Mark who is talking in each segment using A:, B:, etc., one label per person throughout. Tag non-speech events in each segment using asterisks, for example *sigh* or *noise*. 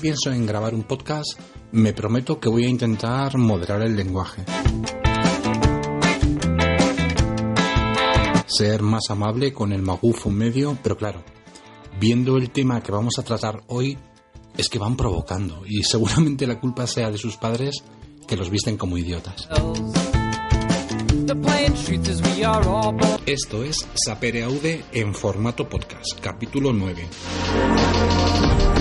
A: pienso en grabar un podcast, me prometo que voy a intentar moderar el lenguaje. Ser más amable con el magufo medio, pero claro, viendo el tema que vamos a tratar hoy, es que van provocando y seguramente la culpa sea de sus padres que los visten como idiotas. Esto es Sapere Aude en formato podcast, capítulo 9.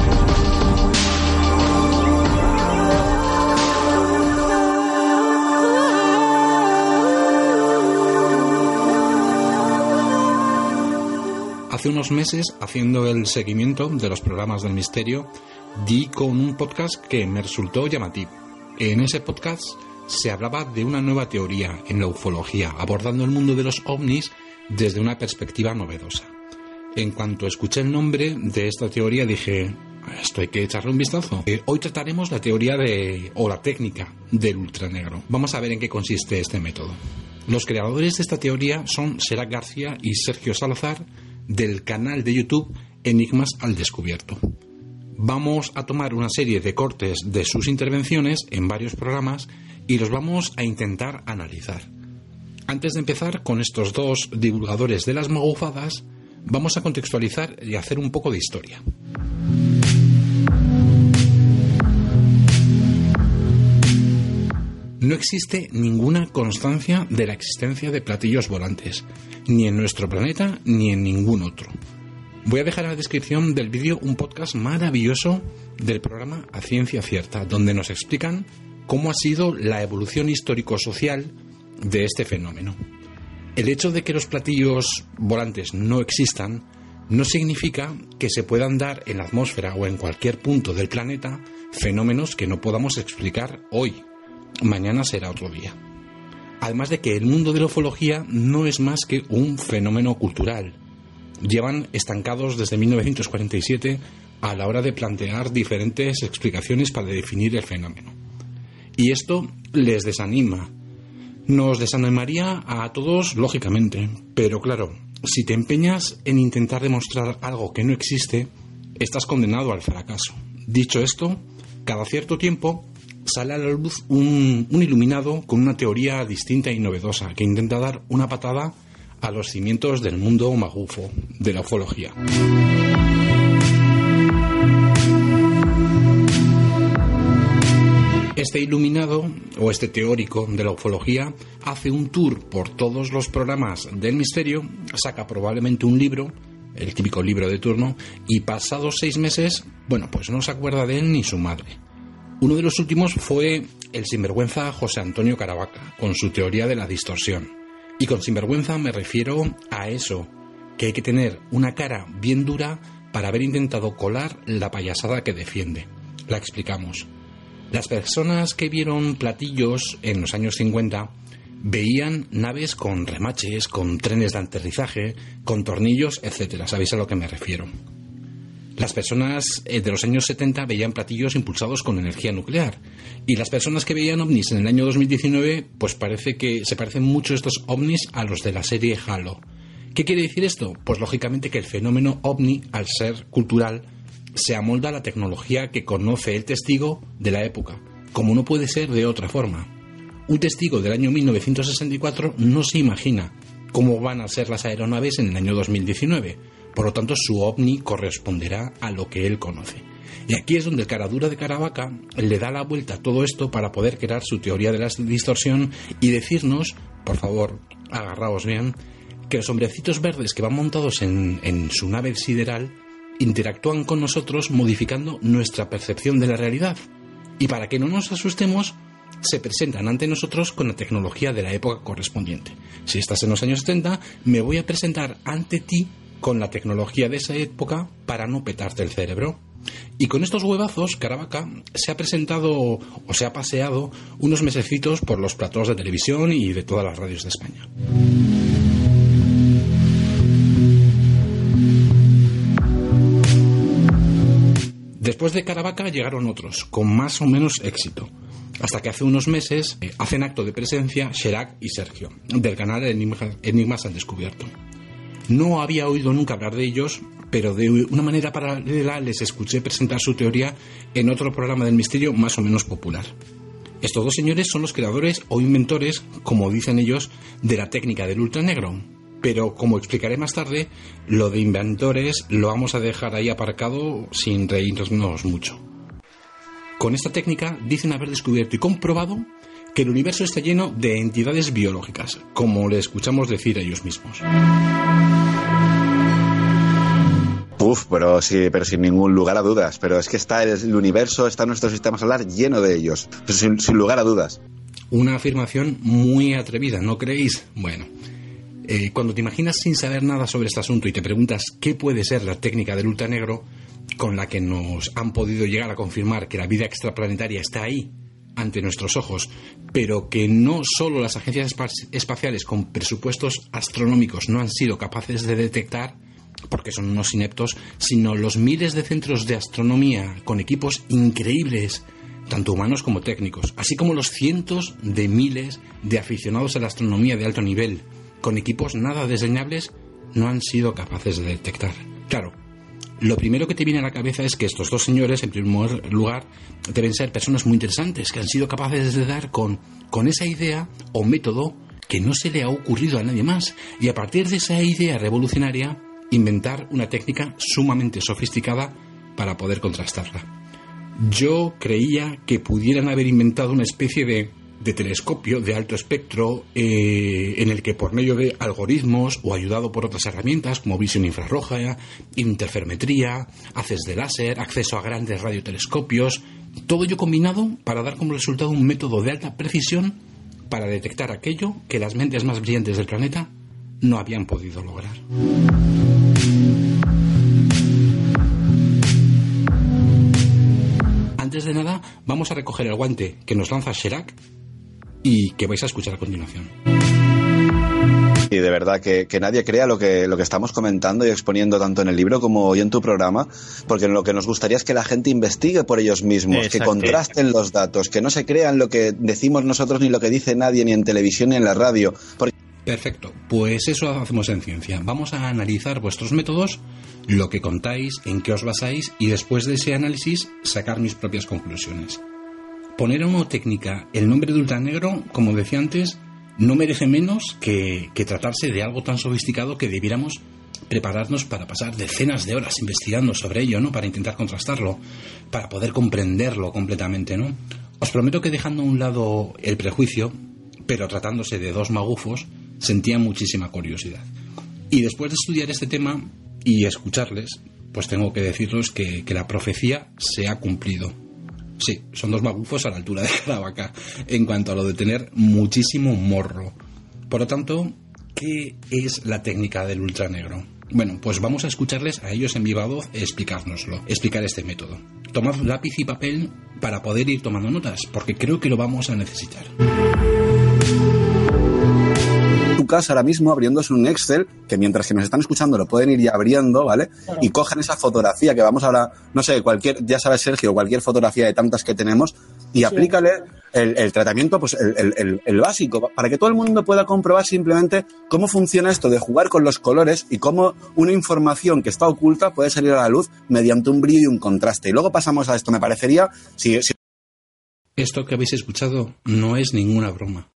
A: Hace unos meses, haciendo el seguimiento de los programas del misterio, di con un podcast que me resultó llamativo. En ese podcast se hablaba de una nueva teoría en la ufología, abordando el mundo de los ovnis desde una perspectiva novedosa. En cuanto escuché el nombre de esta teoría dije, esto hay que echarle un vistazo. Eh, hoy trataremos la teoría de, o la técnica del ultranegro. Vamos a ver en qué consiste este método. Los creadores de esta teoría son Serac García y Sergio Salazar, del canal de YouTube Enigmas al Descubierto. Vamos a tomar una serie de cortes de sus intervenciones en varios programas y los vamos a intentar analizar. Antes de empezar con estos dos divulgadores de las magufadas, vamos a contextualizar y hacer un poco de historia. No existe ninguna constancia de la existencia de platillos volantes, ni en nuestro planeta ni en ningún otro. Voy a dejar en la descripción del vídeo un podcast maravilloso del programa A Ciencia Cierta, donde nos explican cómo ha sido la evolución histórico-social de este fenómeno. El hecho de que los platillos volantes no existan no significa que se puedan dar en la atmósfera o en cualquier punto del planeta fenómenos que no podamos explicar hoy, mañana será otro día. Además de que el mundo de la ufología no es más que un fenómeno cultural. Llevan estancados desde 1947 a la hora de plantear diferentes explicaciones para definir el fenómeno. Y esto les desanima. Nos desanimaría a todos, lógicamente, pero claro, si te empeñas en intentar demostrar algo que no existe, estás condenado al fracaso. Dicho esto, cada cierto tiempo sale a la luz un, iluminado con una teoría distinta y novedosa que intenta dar una patada a los cimientos del mundo magufo, de la ufología. Este iluminado o este teórico de la ufología hace un tour por todos los programas del misterio, saca probablemente un libro, el típico libro de turno, y pasados seis meses, bueno, pues no se acuerda de él ni su madre. Uno de los últimos fue el sinvergüenza José Antonio Caravaca, con su teoría de la distorsión. Y con sinvergüenza me refiero a eso, que hay que tener una cara bien dura para haber intentado colar la payasada que defiende. La explicamos. Las personas que vieron platillos en los años 50 veían naves con remaches, con trenes de aterrizaje, con tornillos, etc. ¿Sabéis a lo que me refiero? Las personas eh, de los años 70 veían platillos impulsados con energía nuclear. Y las personas que veían ovnis en el año 2019, pues parece que se parecen mucho estos ovnis a los de la serie Halo. ¿Qué quiere decir esto? Pues lógicamente que el fenómeno ovni, al ser cultural, se amolda a la tecnología que conoce el testigo de la época, como no puede ser de otra forma. Un testigo del año 1964 no se imagina cómo van a ser las aeronaves en el año 2019 por lo tanto, su ovni corresponderá a lo que él conoce. Y aquí es donde el caradura de Caravaca le da la vuelta a todo esto para poder crear su teoría de la distorsión y decirnos, por favor, agarraos bien, que los hombrecitos verdes que van montados en, en su nave sideral interactúan con nosotros modificando nuestra percepción de la realidad. Y para que no nos asustemos, se presentan ante nosotros con la tecnología de la época correspondiente. Si estás en los años 70, me voy a presentar ante ti con la tecnología de esa época para no petarte el cerebro. Y con estos huevazos, Caravaca se ha presentado o se ha paseado unos mesecitos por los platós de televisión y de todas las radios de España. Después de Caravaca llegaron otros, con más o menos éxito, hasta que hace unos meses eh, hacen acto de presencia Sherak y Sergio, del canal Enigmas, Enigmas al Descubierto. No había oído nunca hablar de ellos, pero de una manera paralela les escuché presentar su teoría en otro programa del misterio más o menos popular. Estos dos señores son los creadores o inventores, como dicen ellos, de la técnica del ultranegro. Pero como explicaré más tarde, lo de inventores lo vamos a dejar ahí aparcado sin reírnos mucho. Con esta técnica dicen haber descubierto y comprobado que el universo está lleno de entidades biológicas, como le escuchamos decir a ellos mismos.
B: Uf, pero sí, pero sin ningún lugar a dudas. Pero es que está el, universo, está nuestro sistema solar lleno de ellos. Sin, lugar a dudas.
A: Una afirmación muy atrevida, ¿no creéis? Bueno, eh, cuando te imaginas sin saber nada sobre este asunto y te preguntas qué puede ser la técnica del ultranegro con la que nos han podido llegar a confirmar que la vida extraplanetaria está ahí, ante nuestros ojos, pero que no solo las agencias espaciales con presupuestos astronómicos no han sido capaces de detectar, porque son unos ineptos, sino los miles de centros de astronomía con equipos increíbles, tanto humanos como técnicos, así como los cientos de miles de aficionados a la astronomía de alto nivel, con equipos nada desdeñables, no han sido capaces de detectar. Claro, lo primero que te viene a la cabeza es que estos dos señores, en primer lugar, deben ser personas muy interesantes, que han sido capaces de dar con, con esa idea o método que no se le ha ocurrido a nadie más, y a partir de esa idea revolucionaria, inventar una técnica sumamente sofisticada para poder contrastarla. Yo creía que pudieran haber inventado una especie de, telescopio de alto espectro eh, en el que por medio de algoritmos o ayudado por otras herramientas como visión infrarroja, interferometría, haces de láser, acceso a grandes radiotelescopios, todo ello combinado para dar como resultado un método de alta precisión para detectar aquello que las mentes más brillantes del planeta no habían podido lograr. Antes de nada, vamos a recoger el guante que nos lanza Sherak y que vais a escuchar a continuación.
B: Y de verdad que, nadie crea lo que, lo que estamos comentando y exponiendo tanto en el libro como hoy en tu programa, porque lo que nos gustaría es que la gente investigue por ellos mismos, que contrasten los datos, que no se crean lo que decimos nosotros ni lo que dice nadie ni en televisión ni en la radio.
A: Perfecto, pues eso hacemos en ciencia. Vamos a analizar vuestros métodos, lo que contáis, en qué os basáis y después de ese análisis sacar mis propias conclusiones. Poner a una técnica el nombre de ultranegro, como decía antes, no merece menos que, que tratarse de algo tan sofisticado que debiéramos prepararnos para pasar decenas de horas investigando sobre ello, ¿no? Para intentar contrastarlo, para poder comprenderlo completamente, ¿no? Os prometo que dejando a un lado el prejuicio, pero tratándose de dos magufos, sentía muchísima curiosidad. Y después de estudiar este tema y escucharles, pues tengo que deciros que, la profecía se ha cumplido. Sí, son dos magufos a la altura de *laughs* la vaca en cuanto a lo de tener muchísimo morro. Por lo tanto, ¿qué es la técnica del ultranegro? Bueno, pues vamos a escucharles a ellos en viva voz explicárnoslo, explicar este método. Tomad lápiz y papel para poder ir tomando notas, porque creo que lo vamos a necesitar
B: casa ahora mismo abriéndose un Excel, que mientras que nos están escuchando lo pueden ir ya abriendo, ¿vale? Y cogen esa fotografía que vamos ahora, no sé, cualquier, ya sabes Sergio, cualquier fotografía de tantas que tenemos, y aplícale el, tratamiento, pues el, el, básico, para que todo el mundo pueda comprobar simplemente cómo funciona esto de jugar con los colores y cómo una información que está oculta puede salir a la luz mediante un brillo y un contraste. Y luego pasamos a esto, me parecería, si...
A: Esto que habéis escuchado no es ninguna broma.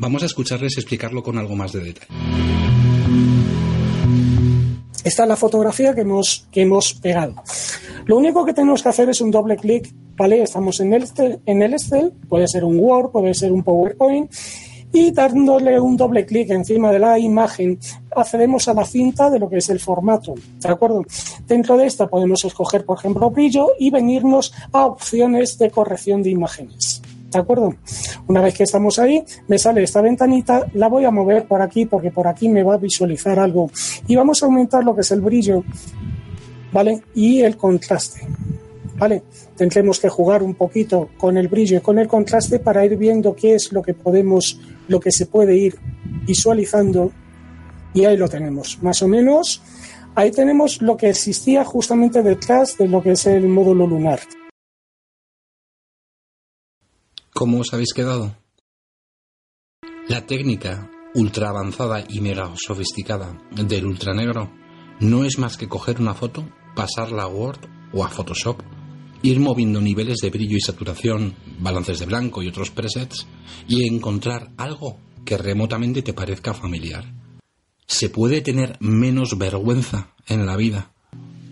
A: Vamos a escucharles explicarlo con algo más de detalle.
C: Esta es la fotografía que hemos, que hemos pegado. Lo único que tenemos que hacer es un doble clic, ¿vale? Estamos en el, en el Excel, puede ser un Word, puede ser un PowerPoint, y dándole un doble clic encima de la imagen accedemos a la cinta de lo que es el formato, ¿de acuerdo? Dentro de esta podemos escoger, por ejemplo, brillo y venirnos a opciones de corrección de imágenes. ¿De acuerdo? Una vez que estamos ahí, me sale esta ventanita, la voy a mover por aquí porque por aquí me va a visualizar algo. Y vamos a aumentar lo que es el brillo, ¿vale? Y el contraste, ¿vale? Tendremos que jugar un poquito con el brillo y con el contraste para ir viendo qué es lo que podemos, lo que se puede ir visualizando. Y ahí lo tenemos, más o menos. Ahí tenemos lo que existía justamente detrás de lo que es el módulo lunar.
A: ¿Cómo os habéis quedado? La técnica ultra avanzada y mega sofisticada del ultranegro no es más que coger una foto, pasarla a Word o a Photoshop, ir moviendo niveles de brillo y saturación, balances de blanco y otros presets, y encontrar algo que remotamente te parezca familiar. Se puede tener menos vergüenza en la vida.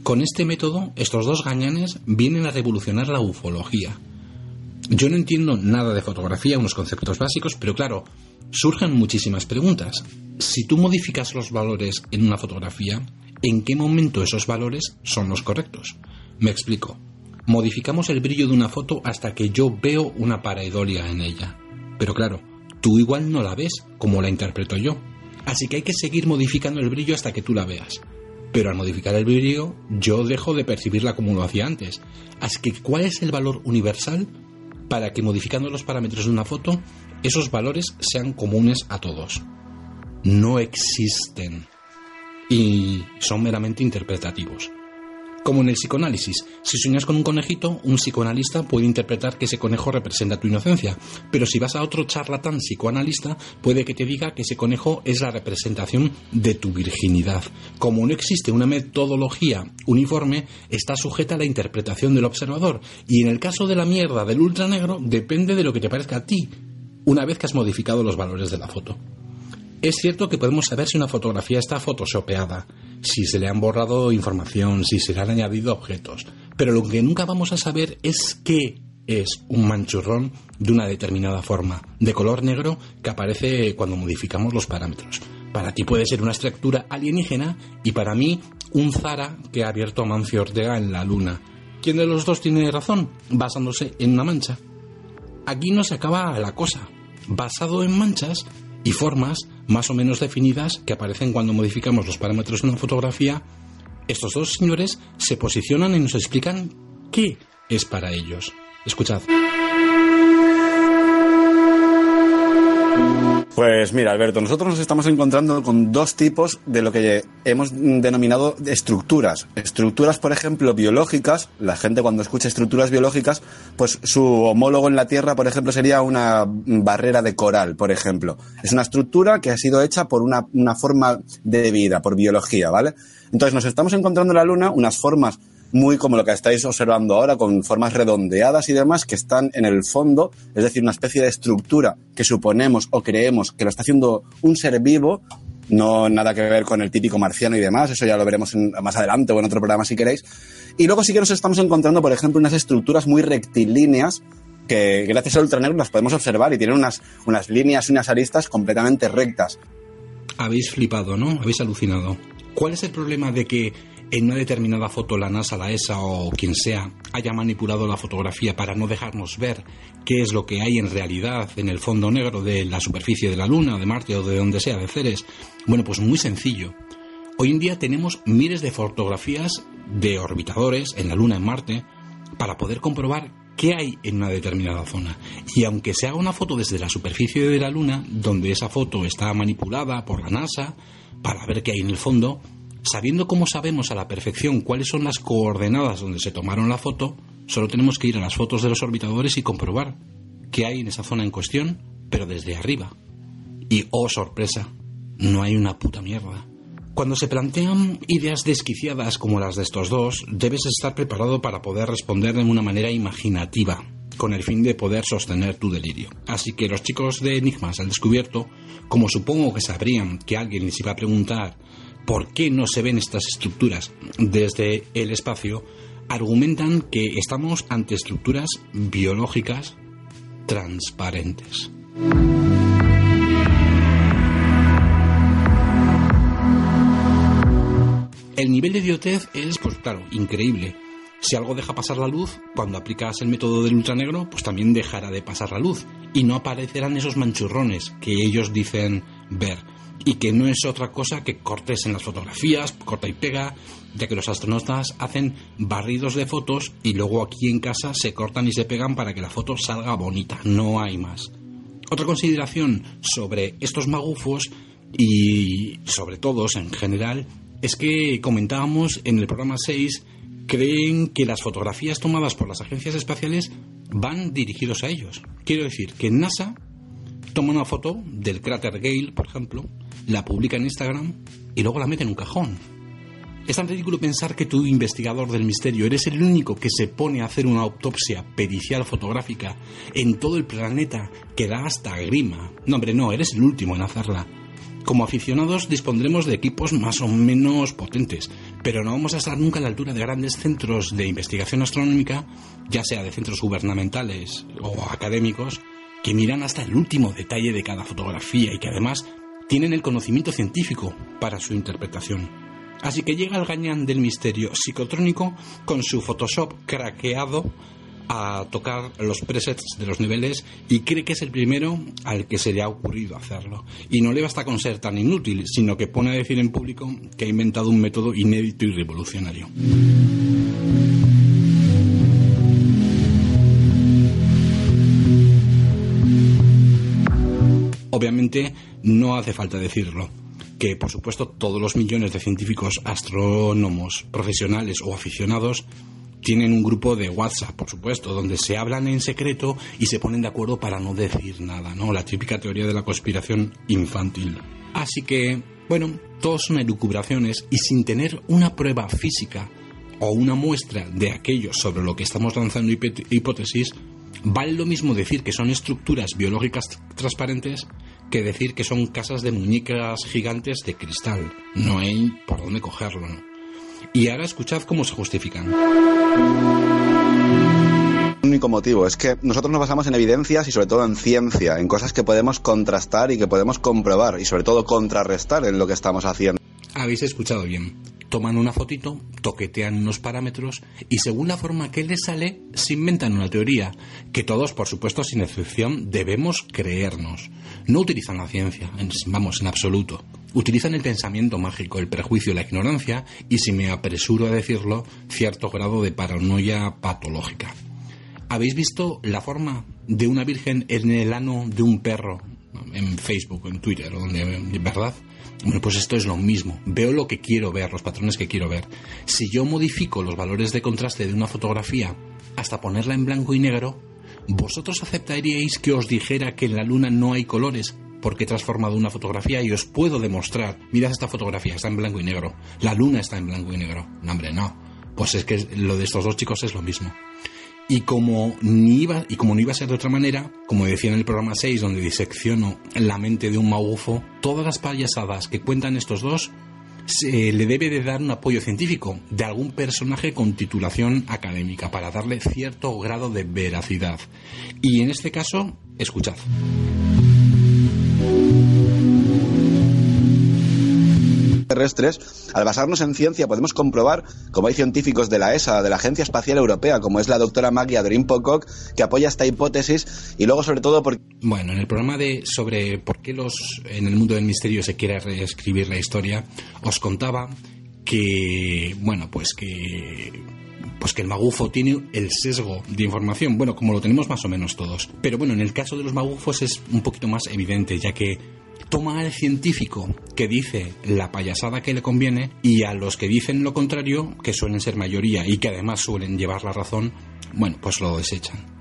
A: Con este método, estos dos gañanes vienen a revolucionar la ufología. Yo no entiendo nada de fotografía, unos conceptos básicos, pero claro, surgen muchísimas preguntas. Si tú modificas los valores en una fotografía, ¿en qué momento esos valores son los correctos? Me explico. Modificamos el brillo de una foto hasta que yo veo una pareidolia en ella. Pero claro, tú igual no la ves como la interpreto yo. Así que hay que seguir modificando el brillo hasta que tú la veas. Pero al modificar el brillo, yo dejo de percibirla como lo hacía antes. Así que, ¿cuál es el valor universal para que modificando los parámetros de una foto, esos valores sean comunes a todos? No existen. Y son meramente interpretativos. Como en el psicoanálisis, si sueñas con un conejito, un psicoanalista puede interpretar que ese conejo representa tu inocencia, pero si vas a otro charlatán psicoanalista, puede que te diga que ese conejo es la representación de tu virginidad. Como no existe una metodología uniforme, está sujeta a la interpretación del observador, y en el caso de la mierda del ultranegro, depende de lo que te parezca a ti, una vez que has modificado los valores de la foto. Es cierto que podemos saber si una fotografía está photoshopeada, si se le han borrado información, si se le han añadido objetos, pero lo que nunca vamos a saber es qué es un manchurrón de una determinada forma, de color negro, que aparece cuando modificamos los parámetros. Para ti puede ser una estructura alienígena y para mí un Zara que ha abierto Mancio Ortega en la luna. ¿Quién de los dos tiene razón? Basándose en una mancha. Aquí no se acaba la cosa. Basado en manchas, y formas más o menos definidas que aparecen cuando modificamos los parámetros de una fotografía, estos dos señores se posicionan y nos explican qué es para ellos. Escuchad.
B: Pues mira, Alberto, nosotros nos estamos encontrando con dos tipos de lo que hemos denominado estructuras. Estructuras, por ejemplo, biológicas. La gente cuando escucha estructuras biológicas, pues su homólogo en la Tierra, por ejemplo, sería una barrera de coral, por ejemplo. Es una estructura que ha sido hecha por una, una forma de vida, por biología, ¿vale? Entonces nos estamos encontrando en la Luna unas formas muy como lo que estáis observando ahora, con formas redondeadas y demás que están en el fondo, es decir, una especie de estructura que suponemos o creemos que lo está haciendo un ser vivo, no nada que ver con el típico marciano y demás, eso ya lo veremos más adelante o en otro programa si queréis. Y luego sí que nos estamos encontrando, por ejemplo, unas estructuras muy rectilíneas que gracias al ultranegro las podemos observar y tienen unas, unas líneas y unas aristas completamente rectas.
A: Habéis flipado, ¿no? Habéis alucinado. ¿Cuál es el problema de que en una determinada foto la NASA, la ESA o quien sea haya manipulado la fotografía para no dejarnos ver qué es lo que hay en realidad en el fondo negro de la superficie de la Luna, de Marte o de donde sea, de Ceres? Bueno, pues muy sencillo. Hoy en día tenemos miles de fotografías de orbitadores en la Luna, en Marte, para poder comprobar qué hay en una determinada zona. Y aunque se haga una foto desde la superficie de la Luna, donde esa foto está manipulada por la NASA, para ver qué hay en el fondo, Sabiendo cómo sabemos a la perfección cuáles son las coordenadas donde se tomaron la foto, solo tenemos que ir a las fotos de los orbitadores y comprobar qué hay en esa zona en cuestión, pero desde arriba. Y oh sorpresa, no hay una puta mierda. Cuando se plantean ideas desquiciadas como las de estos dos, debes estar preparado para poder responder de una manera imaginativa, con el fin de poder sostener tu delirio. Así que los chicos de Enigmas al descubierto, como supongo que sabrían que alguien les iba a preguntar por qué no se ven estas estructuras desde el espacio, argumentan que estamos ante estructuras biológicas transparentes. El nivel de idiotez es, pues claro, increíble. Si algo deja pasar la luz, cuando aplicas el método del ultranegro, pues también dejará de pasar la luz y no aparecerán esos manchurrones que ellos dicen ver y que no es otra cosa que cortes en las fotografías, corta y pega, ya que los astronautas hacen barridos de fotos y luego aquí en casa se cortan y se pegan para que la foto salga bonita, no hay más. Otra consideración sobre estos magufos y sobre todos en general es que comentábamos en el programa 6 creen que las fotografías tomadas por las agencias espaciales van dirigidos a ellos. Quiero decir que NASA toma una foto del cráter Gale, por ejemplo, la publica en Instagram y luego la mete en un cajón. Es tan ridículo pensar que tú, investigador del misterio, eres el único que se pone a hacer una autopsia pericial fotográfica en todo el planeta que da hasta grima. No, hombre, no, eres el último en hacerla. Como aficionados dispondremos de equipos más o menos potentes, pero no vamos a estar nunca a la altura de grandes centros de investigación astronómica, ya sea de centros gubernamentales o académicos, que miran hasta el último detalle de cada fotografía y que además tienen el conocimiento científico para su interpretación. Así que llega el gañán del misterio psicotrónico con su Photoshop craqueado a tocar los presets de los niveles y cree que es el primero al que se le ha ocurrido hacerlo. Y no le basta con ser tan inútil, sino que pone a decir en público que ha inventado un método inédito y revolucionario. Obviamente no hace falta decirlo que por supuesto todos los millones de científicos astrónomos profesionales o aficionados tienen un grupo de WhatsApp, por supuesto, donde se hablan en secreto y se ponen de acuerdo para no decir nada, ¿no? La típica teoría de la conspiración infantil. Así que, bueno, todos son elucubraciones y sin tener una prueba física o una muestra de aquello sobre lo que estamos lanzando hipótesis, vale lo mismo decir que son estructuras biológicas transparentes que decir que son casas de muñecas gigantes de cristal. No hay por dónde cogerlo. Y ahora escuchad cómo se justifican.
B: Un único motivo es que nosotros nos basamos en evidencias y sobre todo en ciencia, en cosas que podemos contrastar y que podemos comprobar y sobre todo contrarrestar en lo que estamos haciendo.
A: Habéis escuchado bien toman una fotito, toquetean unos parámetros y según la forma que les sale, se inventan una teoría que todos, por supuesto, sin excepción, debemos creernos. No utilizan la ciencia, vamos, en absoluto. Utilizan el pensamiento mágico, el prejuicio, la ignorancia y, si me apresuro a decirlo, cierto grado de paranoia patológica. ¿Habéis visto la forma de una virgen en el ano de un perro en Facebook, en Twitter, donde, ¿verdad? Bueno, pues esto es lo mismo. Veo lo que quiero ver, los patrones que quiero ver. Si yo modifico los valores de contraste de una fotografía hasta ponerla en blanco y negro, ¿vosotros aceptaríais que os dijera que en la luna no hay colores? Porque he transformado una fotografía y os puedo demostrar, mirad esta fotografía, está en blanco y negro. La luna está en blanco y negro. No, hombre, no. Pues es que lo de estos dos chicos es lo mismo. Y como, ni iba, y como no iba a ser de otra manera, como decía en el programa 6, donde disecciono la mente de un magufo, todas las payasadas que cuentan estos dos se le debe de dar un apoyo científico de algún personaje con titulación académica para darle cierto grado de veracidad. Y en este caso, escuchad.
B: Terrestres, al basarnos en ciencia podemos comprobar como hay científicos de la ESA, de la Agencia Espacial Europea, como es la doctora Maggie Adrin Pocock, que apoya esta hipótesis y luego sobre todo porque...
A: Bueno, en el programa de sobre por qué los en el mundo del misterio se quiere reescribir la historia, os contaba que, bueno, pues que pues que el magufo tiene el sesgo de información, bueno, como lo tenemos más o menos todos. Pero bueno, en el caso de los magufos es un poquito más evidente, ya que toma al científico que dice la payasada que le conviene y a los que dicen lo contrario, que suelen ser mayoría y que además suelen llevar la razón, bueno, pues lo desechan.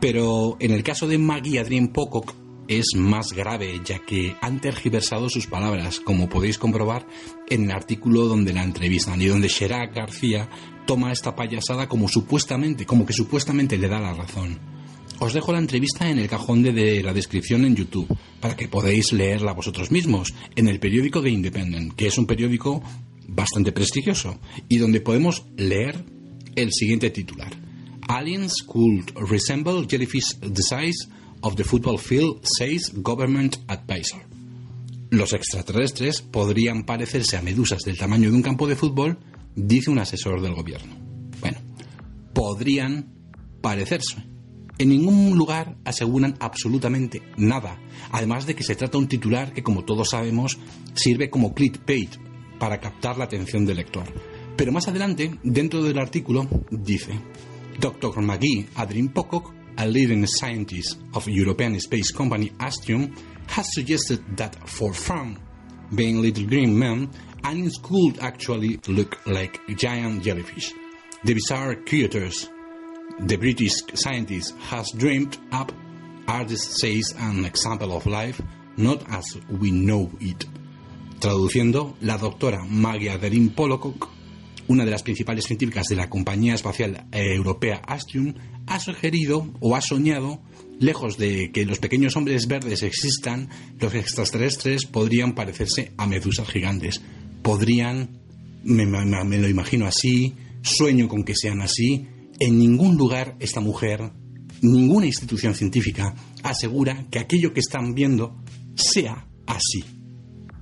A: Pero en el caso de Maggie Adrien Pocock es más grave, ya que han tergiversado sus palabras, como podéis comprobar en el artículo donde la entrevistan y donde Sherak García toma esta payasada como supuestamente, como que supuestamente le da la razón. Os dejo la entrevista en el cajón de, la descripción en YouTube para que podáis leerla vosotros mismos en el periódico de Independent, que es un periódico bastante prestigioso y donde podemos leer el siguiente titular. Aliens could resemble jellyfish the size of the football field, says government advisor. Los extraterrestres podrían parecerse a medusas del tamaño de un campo de fútbol, dice un asesor del gobierno. Bueno, podrían parecerse en ningún lugar aseguran absolutamente nada, además de que se trata de un titular que, como todos sabemos, sirve como clickbait para captar la atención del lector. Pero más adelante, dentro del artículo, dice: Dr. Maggie Adrin Pocock, a leading scientist of European space company Astrium, has suggested that for fun, being little green men, aliens could actually look like giant jellyfish. The bizarre creatures the British scientist has dreamed up artist says an example of life not as we know it. Traduciendo, la doctora Maggie Adeline Polocock una de las principales científicas de la compañía espacial europea Astrium, ha sugerido o ha soñado, lejos de que los pequeños hombres verdes existan, los extraterrestres podrían parecerse a medusas gigantes. Podrían, me lo imagino así, sueño con que sean así. En ningún lugar esta mujer, ninguna institución científica asegura que aquello que están viendo sea así.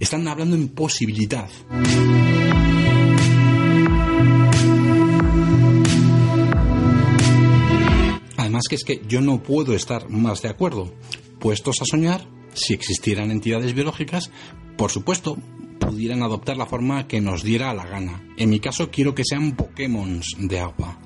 A: Están hablando en posibilidad. Además que es que yo no puedo estar más de acuerdo. Puestos a soñar, si existieran entidades biológicas, por supuesto, pudieran adoptar la forma que nos diera la gana. En mi caso quiero que sean Pokémon de agua.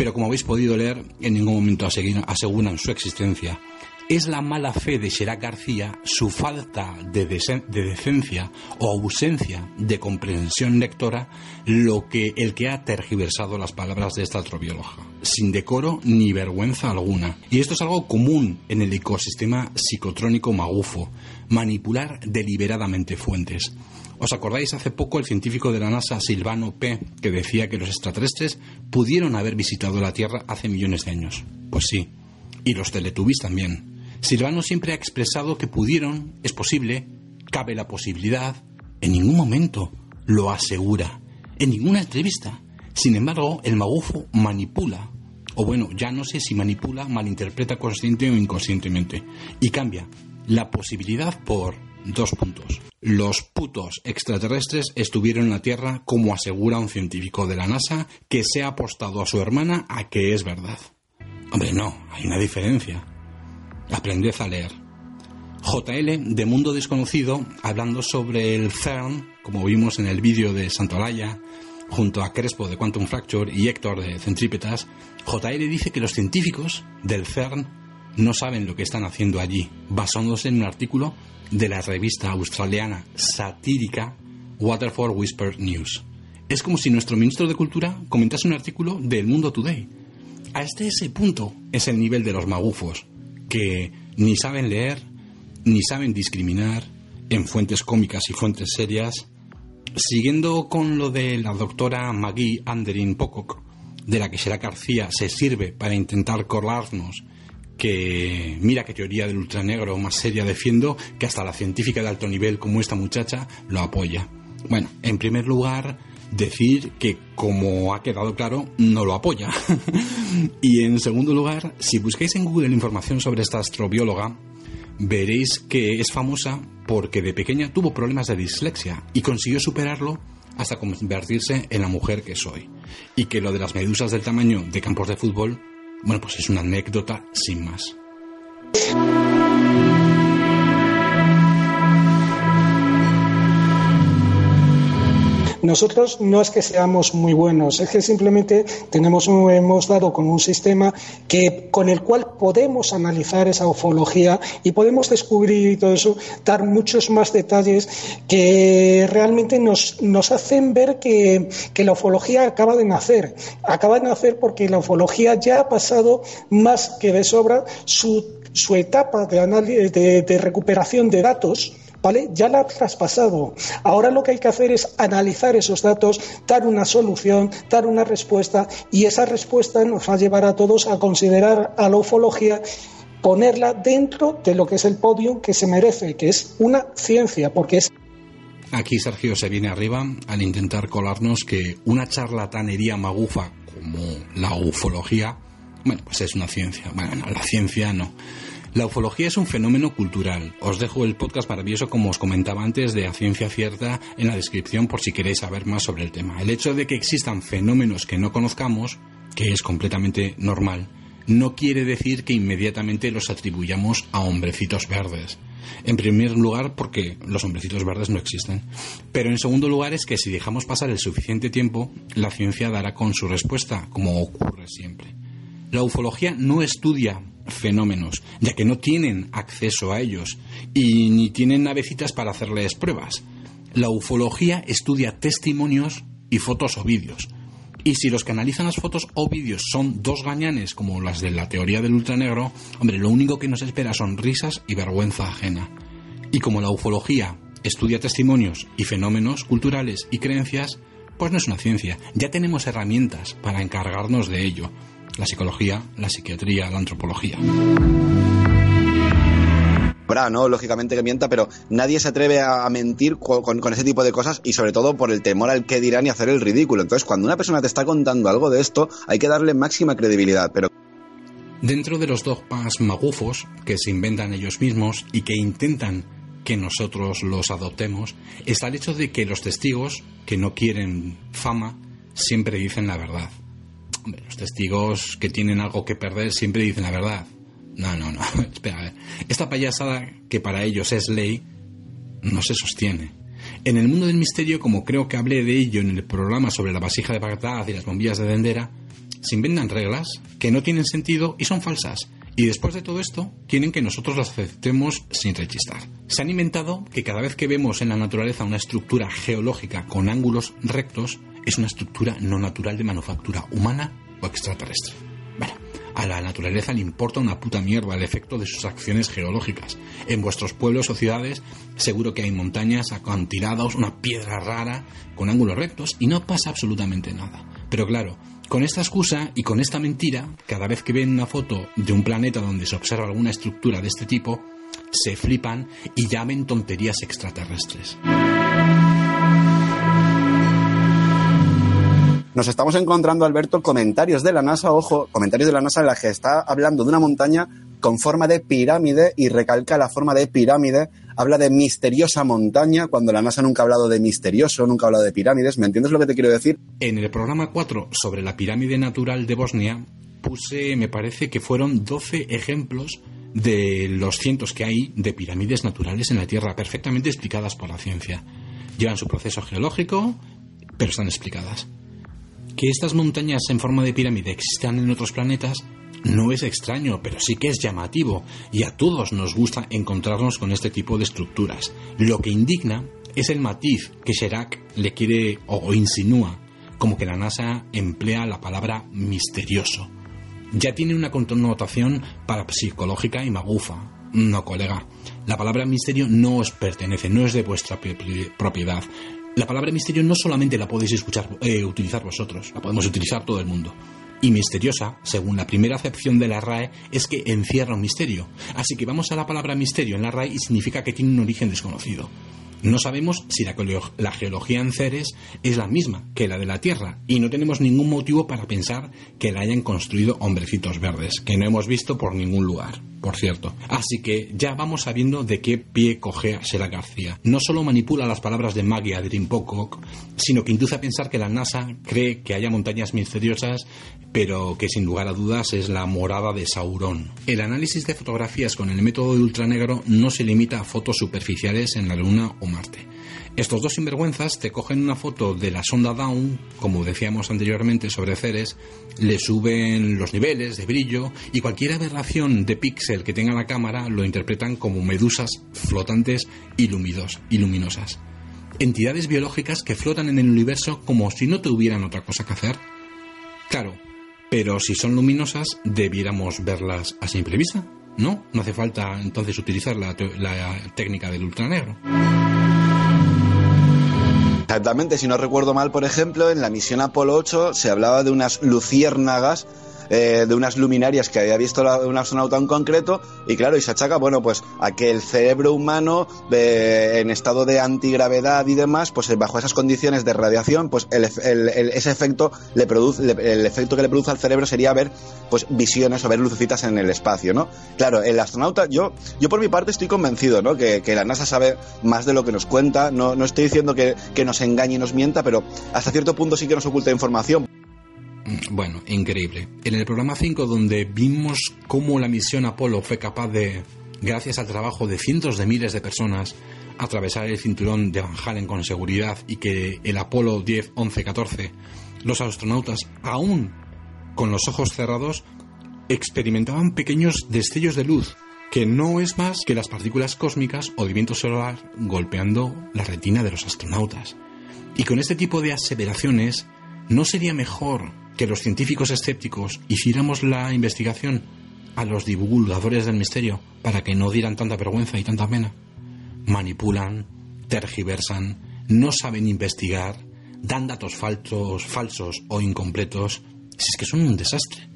A: Pero como habéis podido leer, en ningún momento aseguran su existencia es la mala fe de Sherak García, su falta de, decencia o ausencia de comprensión lectora, lo que el que ha tergiversado las palabras de esta astrobióloga, sin decoro ni vergüenza alguna. Y esto es algo común en el ecosistema psicotrónico magufo, manipular deliberadamente fuentes. ¿Os acordáis hace poco el científico de la NASA, Silvano P., que decía que los extraterrestres pudieron haber visitado la Tierra hace millones de años? Pues sí, y los teletubbies también. Silvano siempre ha expresado que pudieron, es posible, cabe la posibilidad, en ningún momento lo asegura, en ninguna entrevista. Sin embargo, el magufo manipula, o bueno, ya no sé si manipula, malinterpreta consciente o inconscientemente, y cambia la posibilidad por dos puntos. Los putos extraterrestres estuvieron en la Tierra como asegura un científico de la NASA que se ha apostado a su hermana a que es verdad. Hombre, no, hay una diferencia. Aprended a leer. JL de Mundo Desconocido, hablando sobre el CERN, como vimos en el vídeo de Santolaya, junto a Crespo de Quantum Fracture y Héctor de Centrípetas, JL dice que los científicos del CERN no saben lo que están haciendo allí, basándose en un artículo de la revista australiana satírica Waterford Whisper News. Es como si nuestro ministro de Cultura comentase un artículo del Mundo Today. Hasta ese punto es el nivel de los magufos, que ni saben leer, ni saben discriminar en fuentes cómicas y fuentes serias. Siguiendo con lo de la doctora Maggie Anderin Pocock, de la que será García se sirve para intentar colarnos que mira qué teoría del ultranegro más seria defiendo, que hasta la científica de alto nivel como esta muchacha lo apoya. Bueno, en primer lugar, decir que, como ha quedado claro, no lo apoya. *laughs* y en segundo lugar, si busquáis en Google información sobre esta astrobióloga, veréis que es famosa porque de pequeña tuvo problemas de dislexia y consiguió superarlo hasta convertirse en la mujer que soy. Y que lo de las medusas del tamaño de campos de fútbol, bueno, pues es una anécdota sin más.
C: Nosotros no es que seamos muy buenos, es que simplemente tenemos hemos dado con un sistema que con el cual podemos analizar esa ufología y podemos descubrir y todo eso, dar muchos más detalles que realmente nos, nos hacen ver que, la ufología acaba de nacer. Acaba de nacer porque la ufología ya ha pasado más que de sobra su, su etapa de, de recuperación de datos ¿vale? Ya la ha traspasado. Ahora lo que hay que hacer es analizar esos datos, dar una solución, dar una respuesta y esa respuesta nos va a llevar a todos a considerar a la ufología ponerla dentro de lo que es el podium que se merece, que es una ciencia, porque es
A: Aquí Sergio se viene arriba al intentar colarnos que una charlatanería magufa como la ufología, bueno, pues es una ciencia. Bueno, la ciencia no. La ufología es un fenómeno cultural. Os dejo el podcast maravilloso, como os comentaba antes, de A Ciencia Cierta en la descripción por si queréis saber más sobre el tema. El hecho de que existan fenómenos que no conozcamos, que es completamente normal, no quiere decir que inmediatamente los atribuyamos a hombrecitos verdes. En primer lugar, porque los hombrecitos verdes no existen. Pero en segundo lugar, es que si dejamos pasar el suficiente tiempo, la ciencia dará con su respuesta, como ocurre siempre. La ufología no estudia fenómenos, ya que no tienen acceso a ellos y ni tienen navecitas para hacerles pruebas. La ufología estudia testimonios y fotos o vídeos. Y si los que analizan las fotos o vídeos son dos gañanes como las de la teoría del ultranegro, hombre, lo único que nos espera son risas y vergüenza ajena. Y como la ufología estudia testimonios y fenómenos culturales y creencias, pues no es una ciencia. Ya tenemos herramientas para encargarnos de ello. La psicología, la psiquiatría, la antropología.
B: ¿no? Lógicamente que mienta, pero nadie se atreve a mentir con, con, ese tipo de cosas y sobre todo por el temor al que dirán y hacer el ridículo. Entonces, cuando una persona te está contando algo de esto, hay que darle máxima credibilidad, pero...
A: Dentro de los dogmas magufos que se inventan ellos mismos y que intentan que nosotros los adoptemos, está el hecho de que los testigos que no quieren fama siempre dicen la verdad. Los testigos que tienen algo que perder siempre dicen la verdad. No, no, no. *laughs* Espera, a ver. Esta payasada que para ellos es ley no se sostiene. En el mundo del misterio, como creo que hablé de ello en el programa sobre la vasija de Bagdad y las bombillas de Dendera, se inventan reglas que no tienen sentido y son falsas. Y después de todo esto, quieren que nosotros las aceptemos sin rechistar. Se han inventado que cada vez que vemos en la naturaleza una estructura geológica con ángulos rectos, es una estructura no natural de manufactura humana o extraterrestre. Bueno, a la naturaleza le importa una puta mierda el efecto de sus acciones geológicas. En vuestros pueblos o ciudades seguro que hay montañas, acantilados, una piedra rara con ángulos rectos y no pasa absolutamente nada. Pero claro, con esta excusa y con esta mentira, cada vez que ven una foto de un planeta donde se observa alguna estructura de este tipo, se flipan y llamen tonterías extraterrestres.
B: Nos estamos encontrando, Alberto, comentarios de la NASA, ojo, comentarios de la NASA en la que está hablando de una montaña con forma de pirámide y recalca la forma de pirámide. Habla de misteriosa montaña cuando la NASA nunca ha hablado de misterioso, nunca ha hablado de pirámides. ¿Me entiendes lo que te quiero decir?
A: En el programa 4 sobre la pirámide natural de Bosnia puse, me parece que fueron 12 ejemplos de los cientos que hay de pirámides naturales en la Tierra, perfectamente explicadas por la ciencia. Llevan su proceso geológico, pero están explicadas. Que estas montañas en forma de pirámide existan en otros planetas no es extraño, pero sí que es llamativo, y a todos nos gusta encontrarnos con este tipo de estructuras. Lo que indigna es el matiz que Sherak le quiere o insinúa, como que la NASA emplea la palabra misterioso. Ya tiene una connotación parapsicológica y magufa. No, colega. La palabra misterio no os pertenece, no es de vuestra propiedad. La palabra misterio no solamente la podéis escuchar, eh, utilizar vosotros, la podemos utilizar todo el mundo y misteriosa, según la primera acepción de la RAE, es que encierra un misterio. Así que vamos a la palabra misterio en la RAE y significa que tiene un origen desconocido. No sabemos si la, geología en Ceres es la misma que la de la Tierra y no tenemos ningún motivo para pensar que la hayan construido hombrecitos verdes, que no hemos visto por ningún lugar por cierto. Así que ya vamos sabiendo de qué pie cogea Sera García. No solo manipula las palabras de Magia de Tim Pocock, sino que induce a pensar que la NASA cree que haya montañas misteriosas, pero que sin lugar a dudas es la morada de Sauron. El análisis de fotografías con el método de ultranegro no se limita a fotos superficiales en la Luna o Marte. Estos dos sinvergüenzas te cogen una foto de la sonda Down, como decíamos anteriormente sobre Ceres, le suben los niveles de brillo y cualquier aberración de píxel que tenga la cámara lo interpretan como medusas flotantes y, y luminosas. Entidades biológicas que flotan en el universo como si no tuvieran otra cosa que hacer. Claro, pero si son luminosas, debiéramos verlas a simple vista, ¿no? No hace falta entonces utilizar la, la técnica del ultranegro.
B: Exactamente, si no recuerdo mal, por ejemplo, en la misión Apolo 8 se hablaba de unas luciérnagas eh, de unas luminarias que había visto la, un astronauta en concreto y claro, y se achaca, bueno, pues a que el cerebro humano en estado de antigravedad y demás, pues bajo esas condiciones de radiación, pues el, ese efecto le produce, el efecto que le produce al cerebro sería ver pues visiones o ver lucecitas en el espacio, ¿no? Claro, el astronauta, yo, yo por mi parte estoy convencido, ¿no? Que, que la NASA sabe más de lo que nos cuenta, no, no estoy diciendo que, que nos engañe y nos mienta, pero hasta cierto punto sí que nos oculta información.
A: Mm, bueno, increíble. En el programa 5, donde vimos cómo la misión Apolo fue capaz de, gracias al trabajo de cientos de miles de personas, atravesar el cinturón de Van Halen con seguridad y que el Apolo 10, 11, 14, los astronautas, aún con los ojos cerrados, experimentaban pequeños destellos de luz, que no es más que las partículas cósmicas o de viento solar golpeando la retina de los astronautas. Y con este tipo de aseveraciones, ¿no sería mejor que los científicos escépticos hiciéramos la investigación a los divulgadores del misterio para que no dieran tanta vergüenza y tanta pena. Manipulan, tergiversan, no saben investigar, dan datos falsos, falsos o incompletos, si es que son un desastre.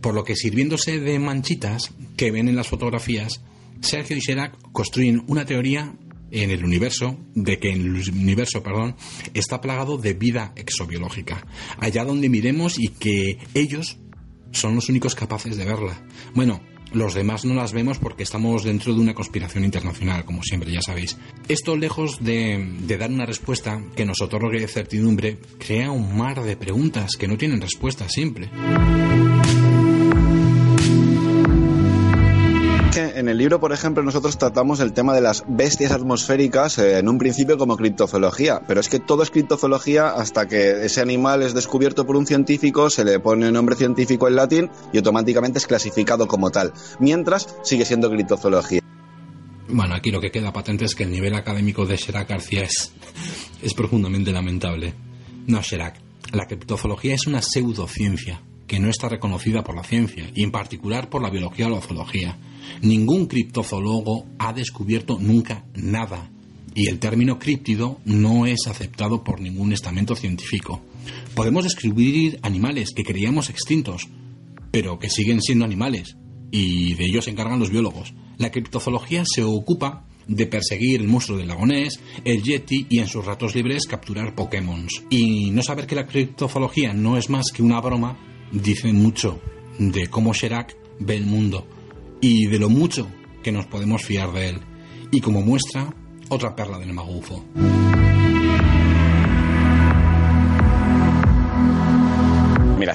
A: Por lo que sirviéndose de manchitas que ven en las fotografías, Sergio y Sherak construyen una teoría en el universo, de que el universo, perdón, está plagado de vida exobiológica, allá donde miremos y que ellos son los únicos capaces de verla. Bueno, los demás no las vemos porque estamos dentro de una conspiración internacional, como siempre, ya sabéis. Esto, lejos de, dar una respuesta que nos otorgue certidumbre, crea un mar de preguntas que no tienen respuesta siempre.
B: En el libro, por ejemplo, nosotros tratamos el tema de las bestias atmosféricas eh, en un principio como criptozoología, pero es que todo es criptozoología hasta que ese animal es descubierto por un científico, se le pone un nombre científico en latín y automáticamente es clasificado como tal, mientras sigue siendo criptozoología.
A: Bueno, aquí lo que queda patente es que el nivel académico de Sherak García es, profundamente lamentable. No, Sherak, la criptozoología es una pseudociencia que no está reconocida por la ciencia, y en particular por la biología o la zoología. Ningún criptozoólogo ha descubierto nunca nada, y el término críptido no es aceptado por ningún estamento científico. Podemos describir animales que creíamos extintos, pero que siguen siendo animales, y de ellos se encargan los biólogos. La criptozoología se ocupa de perseguir el monstruo del lagonés, el yeti y en sus ratos libres capturar Pokémon. Y no saber que la criptozoología no es más que una broma dice mucho de cómo Sherak ve el mundo y de lo mucho que nos podemos fiar de él. Y como muestra, otra perla del magufo.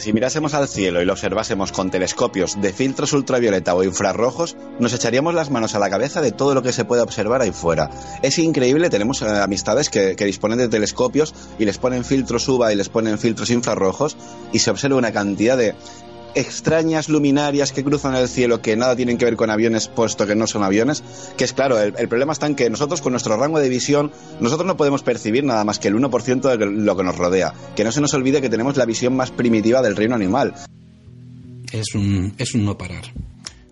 B: Si mirásemos al cielo y lo observásemos con telescopios de filtros ultravioleta o infrarrojos, nos echaríamos las manos a la cabeza de todo lo que se puede observar ahí fuera. Es increíble, tenemos eh, amistades que, que, disponen de telescopios y les ponen filtros UVA y les ponen filtros infrarrojos y se observa una cantidad de, extrañas luminarias que cruzan el cielo que nada tienen que ver con aviones, puesto que no son aviones, que es claro, el, problema está en que nosotros con nuestro rango de visión, nosotros no podemos percibir nada más que el 1% de lo que nos rodea. Que no se nos olvide que tenemos la visión más primitiva del reino animal.
A: Es un, es un no parar.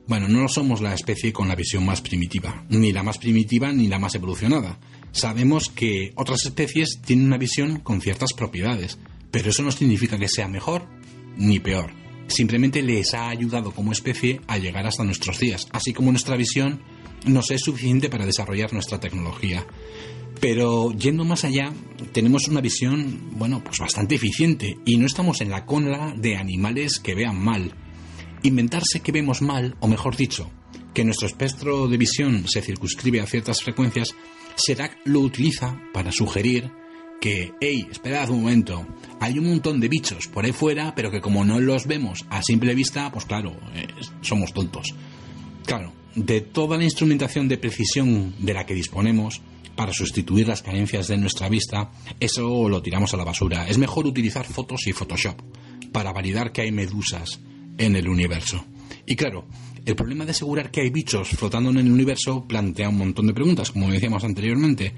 A: Bueno, no somos la especie con la visión más primitiva, ni la más primitiva ni la más evolucionada. Sabemos que otras especies tienen una visión con ciertas propiedades, pero eso no significa que sea mejor ni peor simplemente les ha ayudado como especie a llegar hasta nuestros días, así como nuestra visión nos es suficiente para desarrollar nuestra tecnología. Pero yendo más allá, tenemos una visión, bueno, pues bastante eficiente y no estamos en la cola de animales que vean mal. Inventarse que vemos mal, o mejor dicho, que nuestro espectro de visión se circunscribe a ciertas frecuencias, Serac lo utiliza para sugerir que, hey, esperad un momento, hay un montón de bichos por ahí fuera, pero que como no los vemos a simple vista, pues claro, eh, somos tontos. Claro, de toda la instrumentación de precisión de la que disponemos para sustituir las carencias de nuestra vista, eso lo tiramos a la basura. Es mejor utilizar fotos y Photoshop para validar que hay medusas en el universo. Y claro, el problema de asegurar que hay bichos flotando en el universo plantea un montón de preguntas, como decíamos anteriormente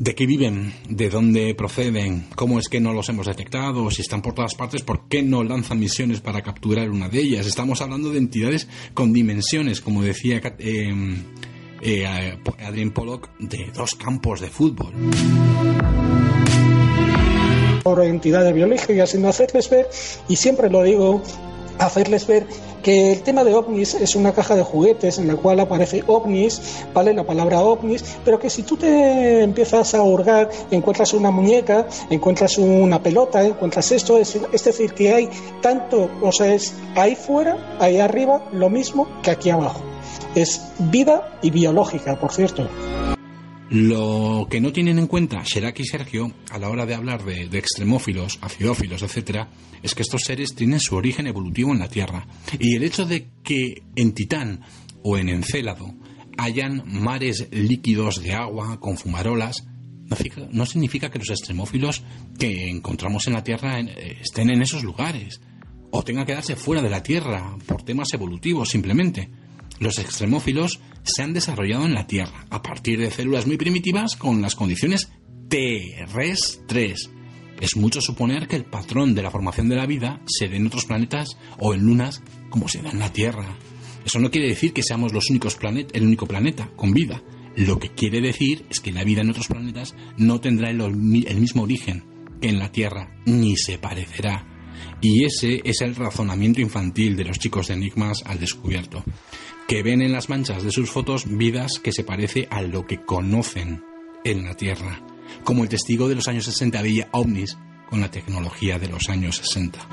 A: de qué viven, de dónde proceden, cómo es que no los hemos detectado, si están por todas partes, por qué no lanzan misiones para capturar una de ellas. Estamos hablando de entidades con dimensiones, como decía eh, eh, Adrien Pollock, de dos campos de fútbol.
C: Por entidades biológicas, sino hacerles ver, y siempre lo digo, hacerles ver que el tema de ovnis es una caja de juguetes en la cual aparece ovnis, ¿vale? La palabra ovnis, pero que si tú te empiezas a hurgar, encuentras una muñeca, encuentras una pelota, encuentras esto, es, es decir, que hay tanto, o sea, es ahí fuera, ahí arriba, lo mismo que aquí abajo. Es vida y biológica, por cierto.
A: Lo que no tienen en cuenta Sherak y Sergio a la hora de hablar de, extremófilos, acidófilos, etc., es que estos seres tienen su origen evolutivo en la Tierra. Y el hecho de que en Titán o en Encélado hayan mares líquidos de agua con fumarolas, no, significa que los extremófilos que encontramos en la Tierra eh, estén en esos lugares o tengan que quedarse fuera de la Tierra por temas evolutivos simplemente. Los extremófilos se han desarrollado en la Tierra a partir de células muy primitivas con las condiciones terrestres. Es mucho suponer que el patrón de la formación de la vida se dé en otros planetas o en lunas como se da en la Tierra. Eso no quiere decir que seamos los únicos el único planeta con vida. Lo que quiere decir es que la vida en otros planetas no tendrá el, mismo origen en la Tierra, ni se parecerá. Y ese es el razonamiento infantil de los chicos de Enigmas al descubierto, que ven en las manchas de sus fotos vidas que se parece a lo que conocen en la Tierra, como el testigo de los años 60 veía ovnis con la tecnología de los años 60.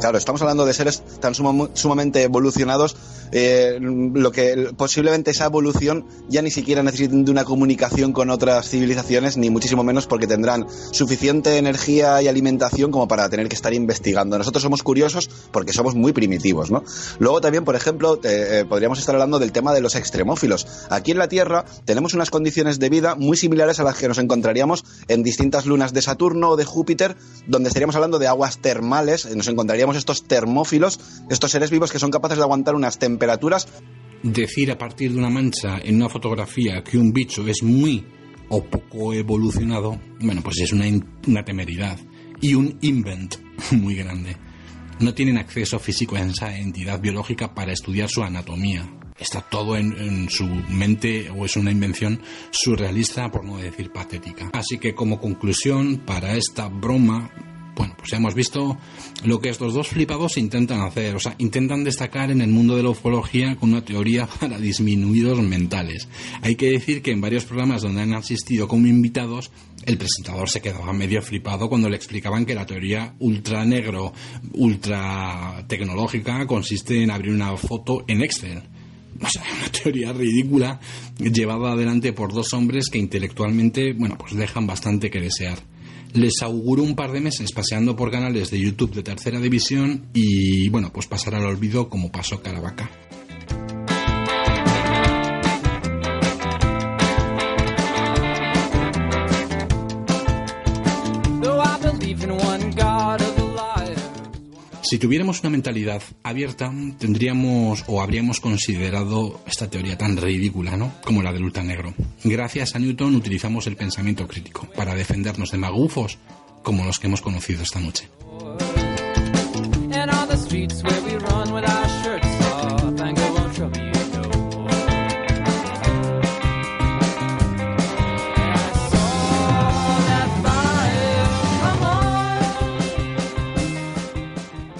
B: Claro, estamos hablando de seres tan sumamente evolucionados, eh, lo que posiblemente esa evolución ya ni siquiera necesiten de una comunicación con otras civilizaciones, ni muchísimo menos porque tendrán suficiente energía y alimentación como para tener que estar investigando. Nosotros somos curiosos porque somos muy primitivos, ¿no? Luego también, por ejemplo, eh, podríamos estar hablando del tema de los extremófilos. Aquí en la Tierra tenemos unas condiciones de vida muy similares a las que nos encontraríamos en distintas lunas de Saturno o de Júpiter, donde estaríamos hablando de aguas termales, nos encontraríamos estos termófilos, estos seres vivos que son capaces de aguantar unas temperaturas.
A: Decir a partir de una mancha en una fotografía que un bicho es muy o poco evolucionado, bueno, pues es una, temeridad y un invent *laughs* muy grande. No tienen acceso físico a esa entidad biológica para estudiar su anatomía. Está todo en, en, su mente o es una invención surrealista, por no decir patética. Así que como conclusión, para esta broma, bueno, pues ya hemos visto lo que estos dos flipados intentan hacer. O sea, intentan destacar en el mundo de la ufología con una teoría *laughs* para disminuidos mentales. Hay que decir que en varios programas donde han asistido como invitados, el presentador se quedaba medio flipado cuando le explicaban que la teoría ultra negro, ultra tecnológica consiste en abrir una foto en Excel. *laughs* O sea, una teoría ridícula llevada adelante por dos hombres que intelectualmente, bueno, pues dejan bastante que desear les auguro un par de meses paseando por canales de YouTube de tercera división y bueno, pues pasar al olvido como pasó Caravaca. Si tuviéramos una mentalidad abierta, tendríamos o habríamos considerado esta teoría tan ridícula, ¿no? Como la del ultranegro. Gracias a Newton utilizamos el pensamiento crítico para defendernos de magufos como los que hemos conocido esta noche.